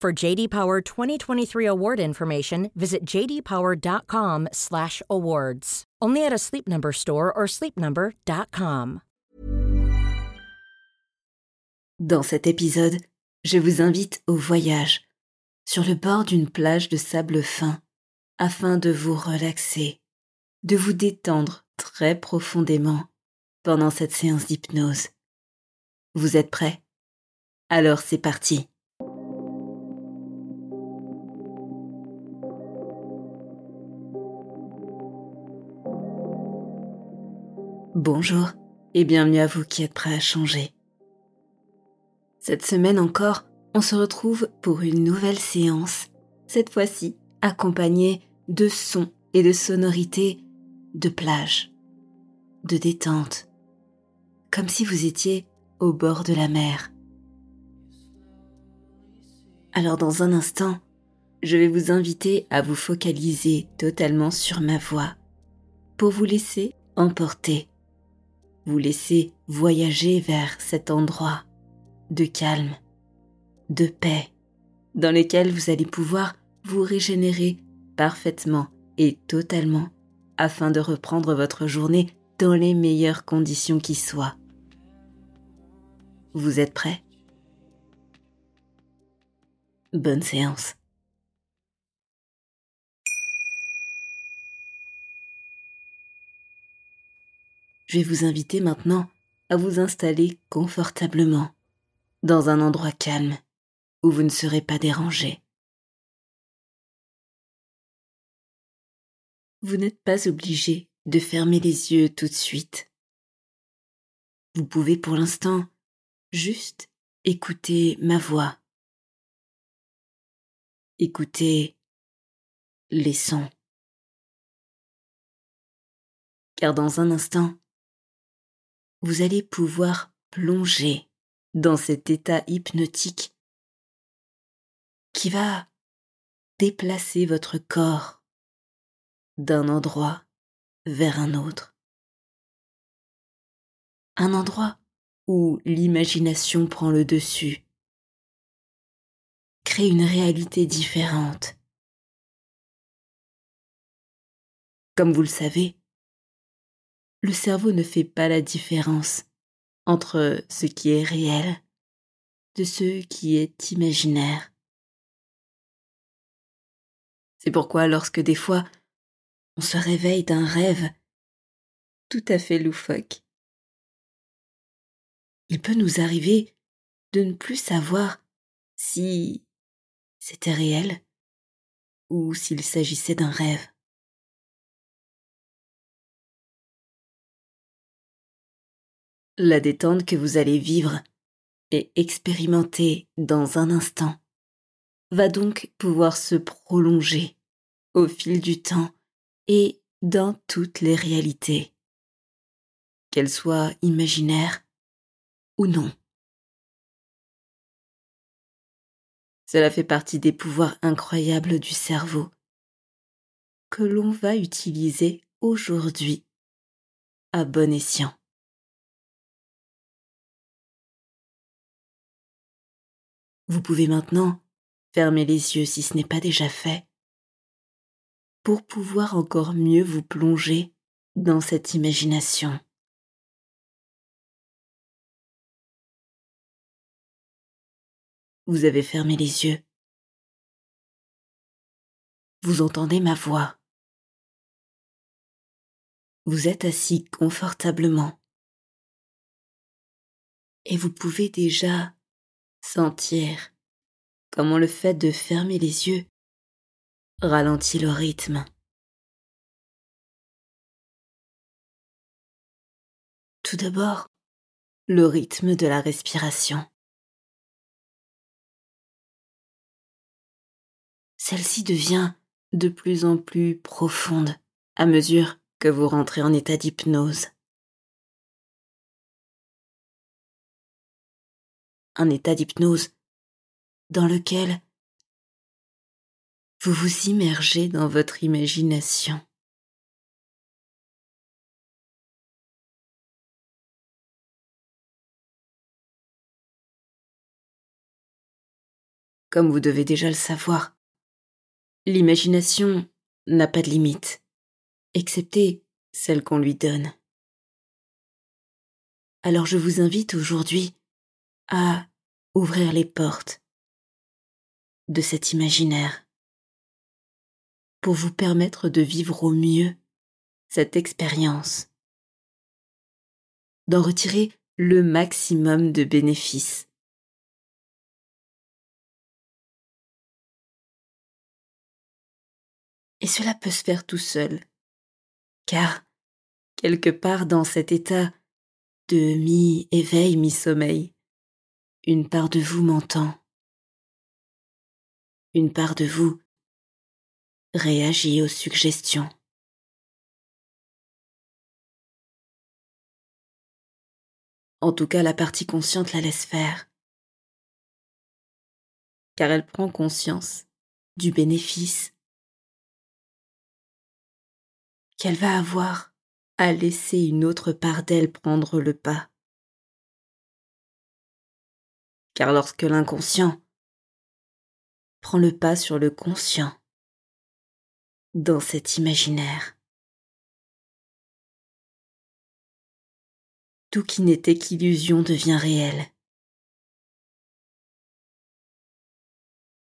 For JD Power 2023 award information, visit jdpower.com/awards. Only at a Sleep Number store or sleepnumber.com. Dans cet épisode, je vous invite au voyage sur le bord d'une plage de sable fin afin de vous relaxer, de vous détendre très profondément pendant cette séance d'hypnose. Vous êtes prêts? Alors c'est parti. Bonjour et bienvenue à vous qui êtes prêts à changer. Cette semaine encore, on se retrouve pour une nouvelle séance, cette fois-ci accompagnée de sons et de sonorités de plage, de détente, comme si vous étiez au bord de la mer. Alors dans un instant, je vais vous inviter à vous focaliser totalement sur ma voix pour vous laisser emporter, vous laisser voyager vers cet endroit de calme, de paix, dans lequel vous allez pouvoir vous régénérer parfaitement et totalement afin de reprendre votre journée dans les meilleures conditions qui soient. Vous êtes prêts? Bonne séance. Je vais vous inviter maintenant à vous installer confortablement dans un endroit calme où vous ne serez pas dérangé. Vous n'êtes pas obligé de fermer les yeux tout de suite. Vous pouvez pour l'instant juste écouter ma voix. Écouter les sons. Car dans un instant, vous allez pouvoir plonger dans cet état hypnotique qui va déplacer votre corps d'un endroit vers un autre. Un endroit où l'imagination prend le dessus, crée une réalité différente. Comme vous le savez, le cerveau ne fait pas la différence entre ce qui est réel de ce qui est imaginaire. C'est pourquoi lorsque des fois on se réveille d'un rêve tout à fait loufoque, il peut nous arriver de ne plus savoir si c'était réel ou s'il s'agissait d'un rêve. La détente que vous allez vivre et expérimenter dans un instant va donc pouvoir se prolonger au fil du temps et dans toutes les réalités, qu'elles soient imaginaires ou non. Cela fait partie des pouvoirs incroyables du cerveau que l'on va utiliser aujourd'hui à bon escient. Vous pouvez maintenant fermer les yeux si ce n'est pas déjà fait, pour pouvoir encore mieux vous plonger dans cette imagination. Vous avez fermé les yeux vous entendez ma voix. Vous êtes assis confortablement et vous pouvez déjà sentir comment le fait de fermer les yeux ralentit le rythme. Tout d'abord, le rythme de la respiration. Celle-ci devient de plus en plus profonde à mesure que vous rentrez en état d'hypnose. Un état d'hypnose dans lequel vous vous immergez dans votre imagination. Comme vous devez déjà le savoir, l'imagination n'a pas de limite, excepté celle qu'on lui donne. Alors je vous invite aujourd'hui à ouvrir les portes de cet imaginaire pour vous permettre de vivre au mieux cette expérience, d'en retirer le maximum de bénéfices. Et cela peut se faire tout seul, car quelque part dans cet état de mi-éveil, mi-sommeil, une part de vous m'entend, une part de vous réagit aux suggestions. En tout cas, la partie consciente la laisse faire, car elle prend conscience du bénéfice qu'elle va avoir à laisser une autre part d'elle prendre le pas. Car lorsque l'inconscient prend le pas sur le conscient, dans cet imaginaire. Tout qui n'était qu'illusion devient réel,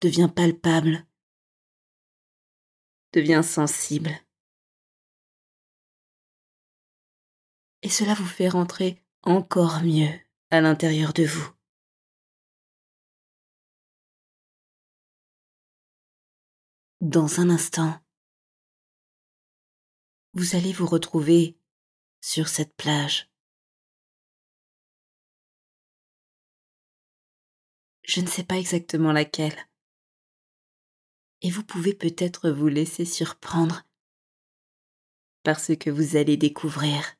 devient palpable, devient sensible. Et cela vous fait rentrer encore mieux à l'intérieur de vous. Dans un instant, vous allez vous retrouver sur cette plage. Je ne sais pas exactement laquelle. Et vous pouvez peut-être vous laisser surprendre par ce que vous allez découvrir.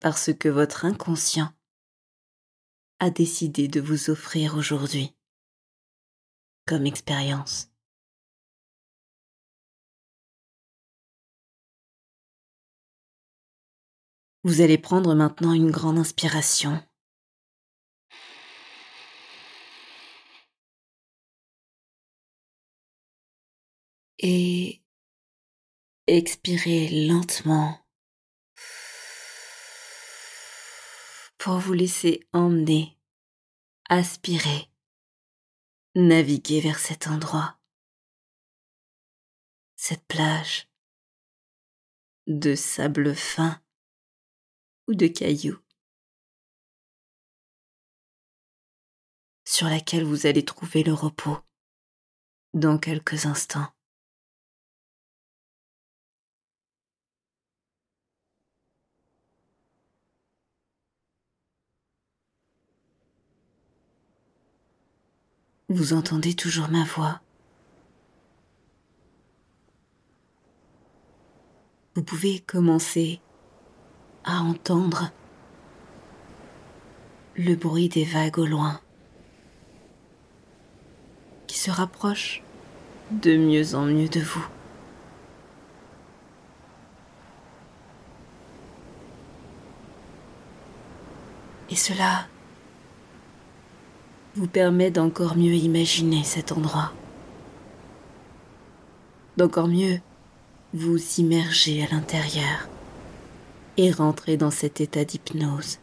Parce que votre inconscient a décidé de vous offrir aujourd'hui comme expérience. Vous allez prendre maintenant une grande inspiration. Et expirez lentement pour vous laisser emmener, aspirer, naviguer vers cet endroit, cette plage. De sable fin. Ou de cailloux, sur laquelle vous allez trouver le repos. Dans quelques instants. Vous entendez toujours ma voix. Vous pouvez commencer à entendre le bruit des vagues au loin qui se rapprochent de mieux en mieux de vous. Et cela vous permet d'encore mieux imaginer cet endroit, d'encore mieux vous immerger à l'intérieur et rentrer dans cet état d'hypnose.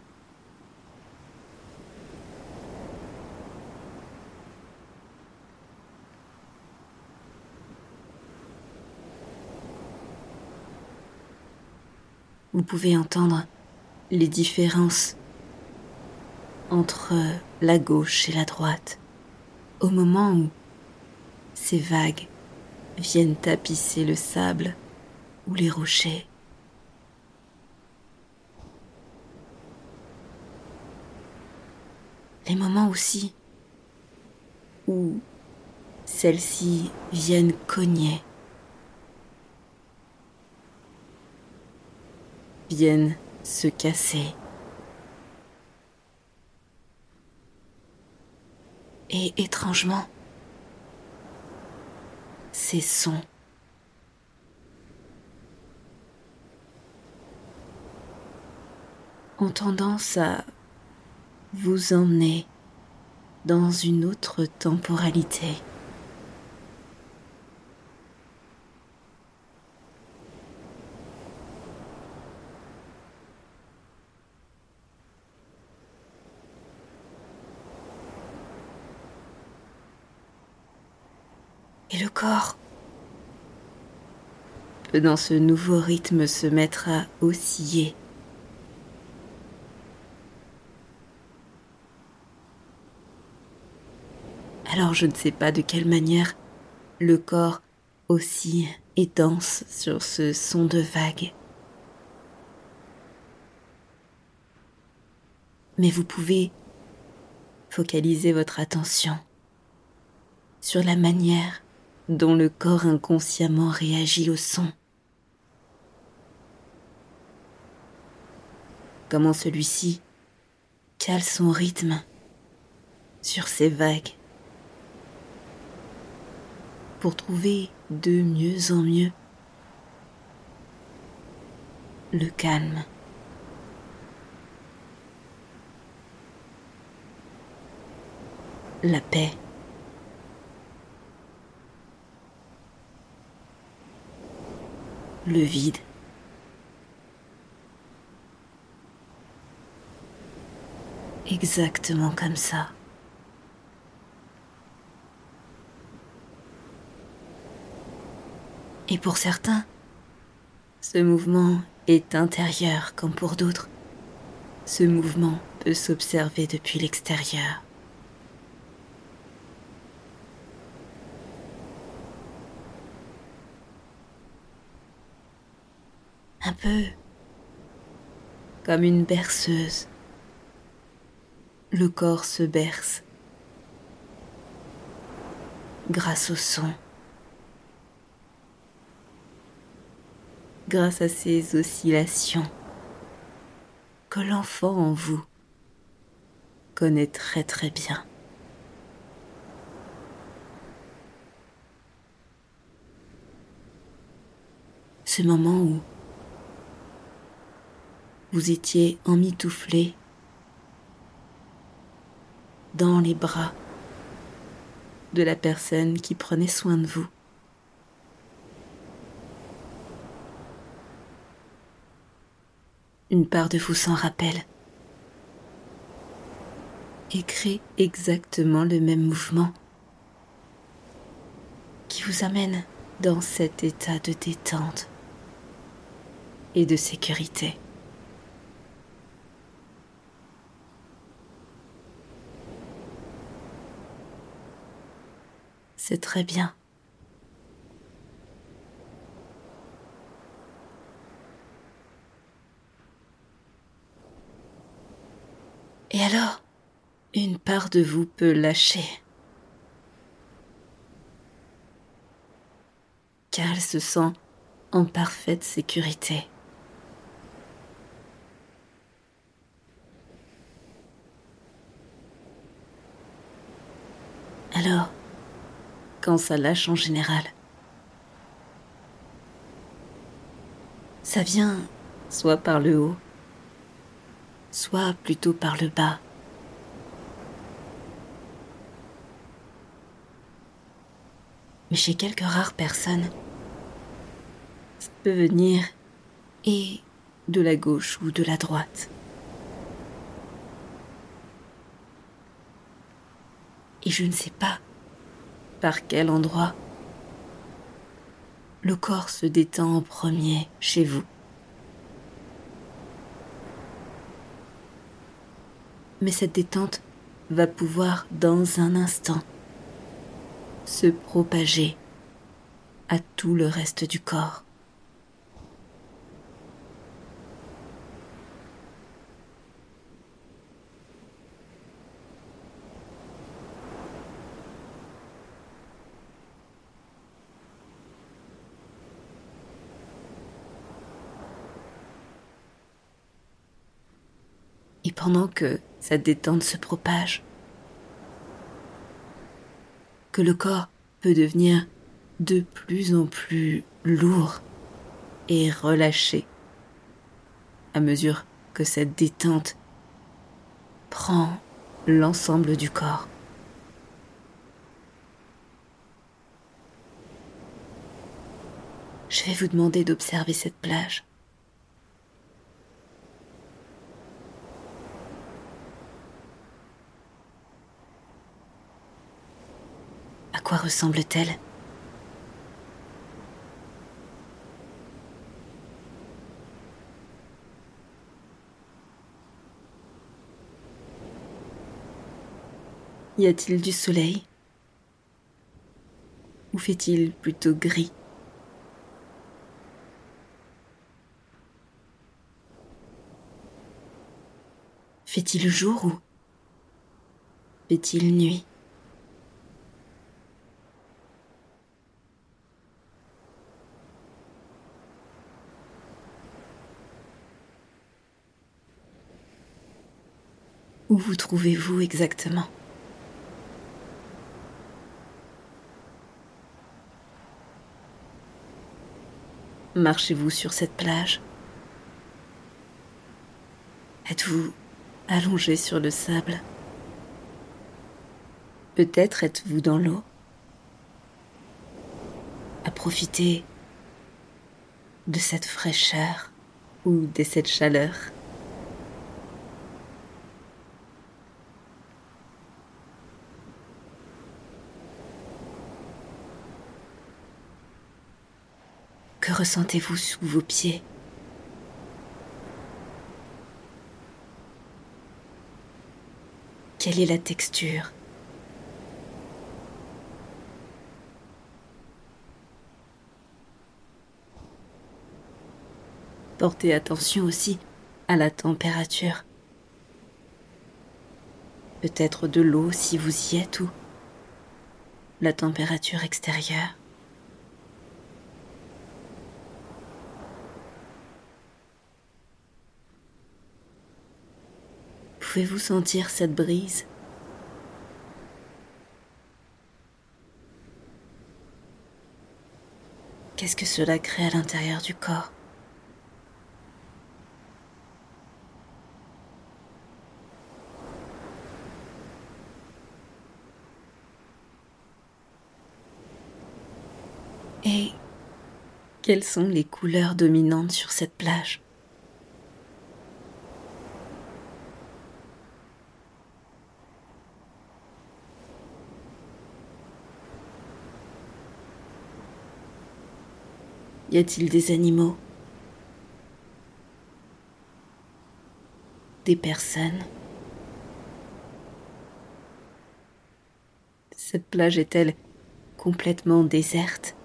Vous pouvez entendre les différences entre la gauche et la droite au moment où ces vagues viennent tapisser le sable ou les rochers. Les moments aussi où celles-ci viennent cogner, viennent se casser. Et étrangement, ces sons ont tendance à vous emmener dans une autre temporalité. Et le corps dans ce nouveau rythme se mettre à osciller. Alors je ne sais pas de quelle manière le corps oscille et danse sur ce son de vague. Mais vous pouvez focaliser votre attention sur la manière dont le corps inconsciemment réagit au son. Comment celui-ci cale son rythme sur ces vagues pour trouver de mieux en mieux le calme. La paix. le vide. Exactement comme ça. Et pour certains, ce mouvement est intérieur comme pour d'autres. Ce mouvement peut s'observer depuis l'extérieur. un peu comme une berceuse. Le corps se berce grâce au son, grâce à ces oscillations que l'enfant en vous connaît très très bien. Ce moment où vous étiez emmitouflé dans les bras de la personne qui prenait soin de vous. Une part de vous s'en rappelle et crée exactement le même mouvement qui vous amène dans cet état de détente et de sécurité. C'est très bien. Et alors, une part de vous peut lâcher. Car elle se sent en parfaite sécurité. Alors, quand ça lâche en général. Ça vient soit par le haut, soit plutôt par le bas. Mais chez quelques rares personnes, ça peut venir et de la gauche ou de la droite. Et je ne sais pas par quel endroit? Le corps se détend en premier chez vous. Mais cette détente va pouvoir dans un instant se propager à tout le reste du corps. Pendant que cette détente se propage, que le corps peut devenir de plus en plus lourd et relâché à mesure que cette détente prend l'ensemble du corps. Je vais vous demander d'observer cette plage. À quoi ressemble-t-elle? Y a-t-il du soleil? Ou fait-il plutôt gris? Fait-il jour ou? Fait-il nuit? Où vous trouvez-vous exactement? Marchez-vous sur cette plage? Êtes-vous allongé sur le sable? Peut-être êtes-vous dans l'eau? À profiter de cette fraîcheur ou de cette chaleur? Que ressentez-vous sous vos pieds? Quelle est la texture? Portez attention aussi à la température. Peut-être de l'eau si vous y êtes ou la température extérieure. Pouvez-vous sentir cette brise? Qu'est-ce que cela crée à l'intérieur du corps? Et quelles sont les couleurs dominantes sur cette plage? Y a-t-il des animaux? Des personnes? Cette plage est-elle complètement déserte?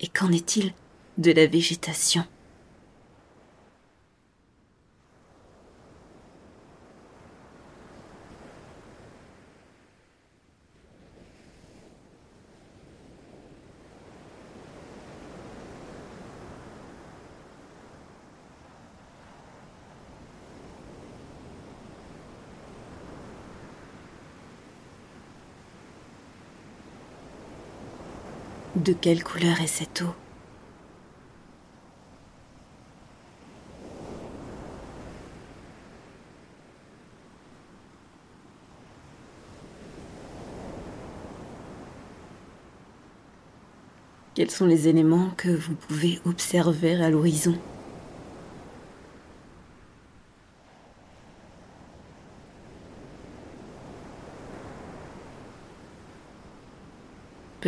Et qu'en est-il de la végétation? De quelle couleur est cette eau Quels sont les éléments que vous pouvez observer à l'horizon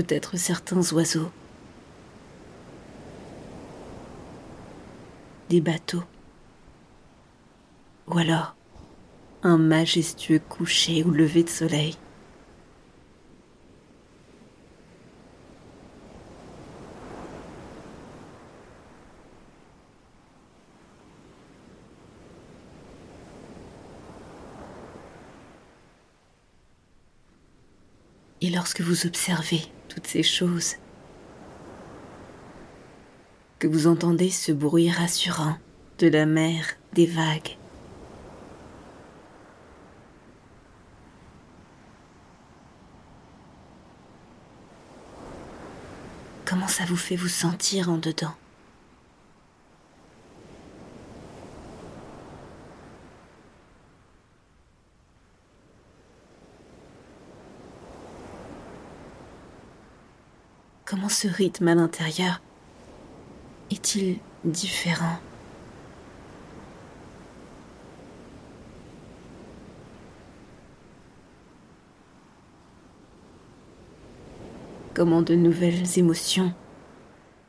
peut-être certains oiseaux. Des bateaux. Ou alors un majestueux coucher ou lever de soleil. Lorsque vous observez toutes ces choses, que vous entendez ce bruit rassurant de la mer, des vagues, comment ça vous fait vous sentir en dedans Comment ce rythme à l'intérieur est-il différent? Comment de nouvelles émotions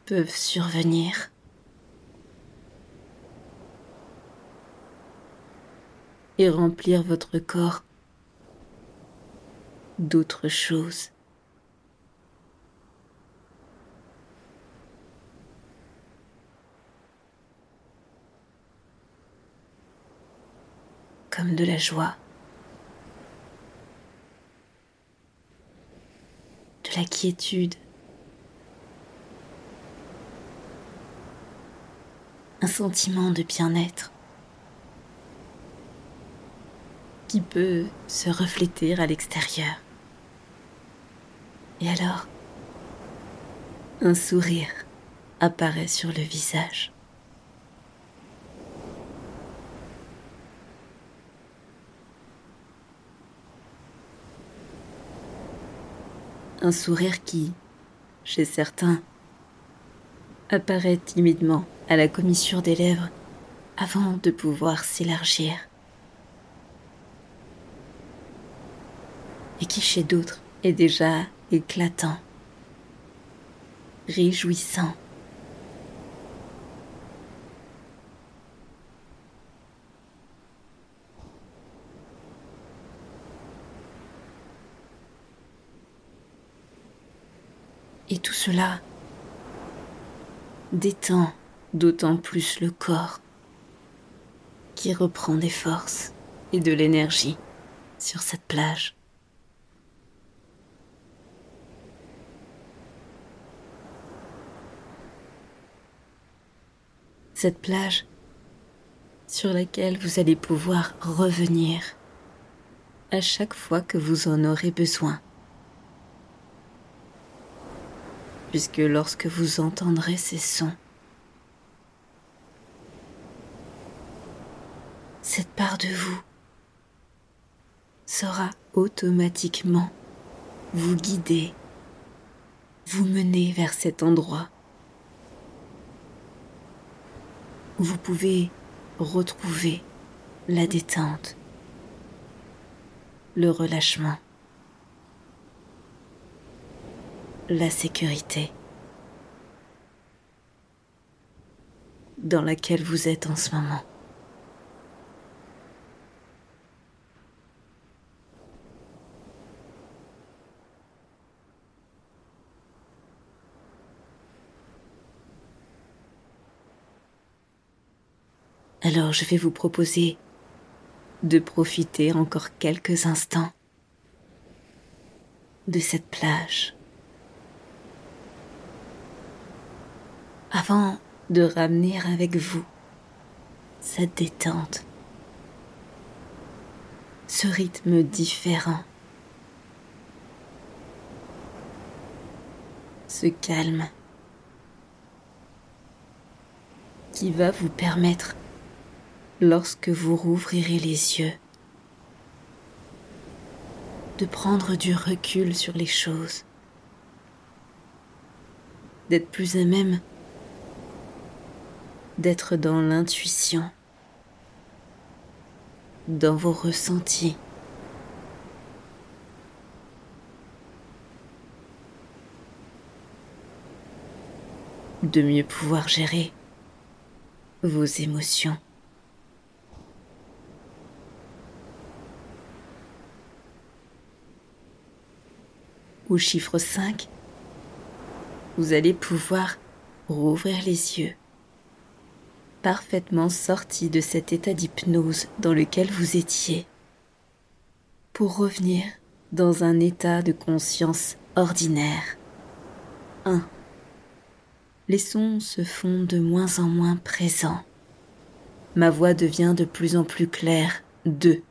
peuvent survenir? Et remplir votre corps d'autres choses. Comme de la joie, de la quiétude, un sentiment de bien-être qui peut se refléter à l'extérieur. Et alors, un sourire apparaît sur le visage. Un sourire qui, chez certains, apparaît timidement à la commissure des lèvres avant de pouvoir s'élargir, et qui chez d'autres est déjà éclatant, réjouissant. Et tout cela détend d'autant plus le corps qui reprend des forces et de l'énergie sur cette plage. Cette plage sur laquelle vous allez pouvoir revenir à chaque fois que vous en aurez besoin. Puisque lorsque vous entendrez ces sons, cette part de vous saura automatiquement vous guider, vous mener vers cet endroit où vous pouvez retrouver la détente, le relâchement. La sécurité dans laquelle vous êtes en ce moment. Alors je vais vous proposer de profiter encore quelques instants de cette plage avant de ramener avec vous cette détente, ce rythme différent, ce calme qui va vous permettre, lorsque vous rouvrirez les yeux, de prendre du recul sur les choses, d'être plus à même d'être dans l'intuition, dans vos ressentis. de mieux pouvoir gérer vos émotions. Au chiffre 5, vous allez pouvoir rouvrir les yeux, parfaitement sorti de cet état d'hypnose dans lequel vous étiez, pour revenir dans un état de conscience ordinaire. 1. Les sons se font de moins en moins présents. Ma voix devient de plus en plus claire. 2.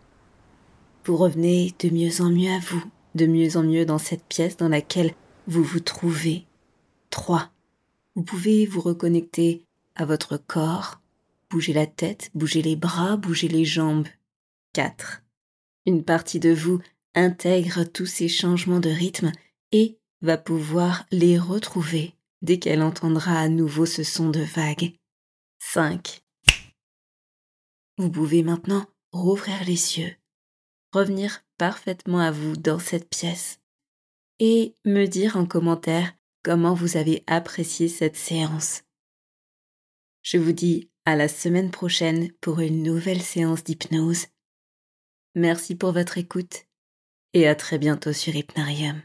Vous revenez de mieux en mieux à vous, de mieux en mieux dans cette pièce dans laquelle vous vous trouvez. 3. Vous pouvez vous reconnecter à votre corps, bouger la tête, bouger les bras, bouger les jambes. 4. Une partie de vous intègre tous ces changements de rythme et va pouvoir les retrouver dès qu'elle entendra à nouveau ce son de vague. 5. Vous pouvez maintenant rouvrir les yeux, revenir parfaitement à vous dans cette pièce et me dire en commentaire comment vous avez apprécié cette séance. Je vous dis à la semaine prochaine pour une nouvelle séance d'hypnose. Merci pour votre écoute et à très bientôt sur Hypnarium.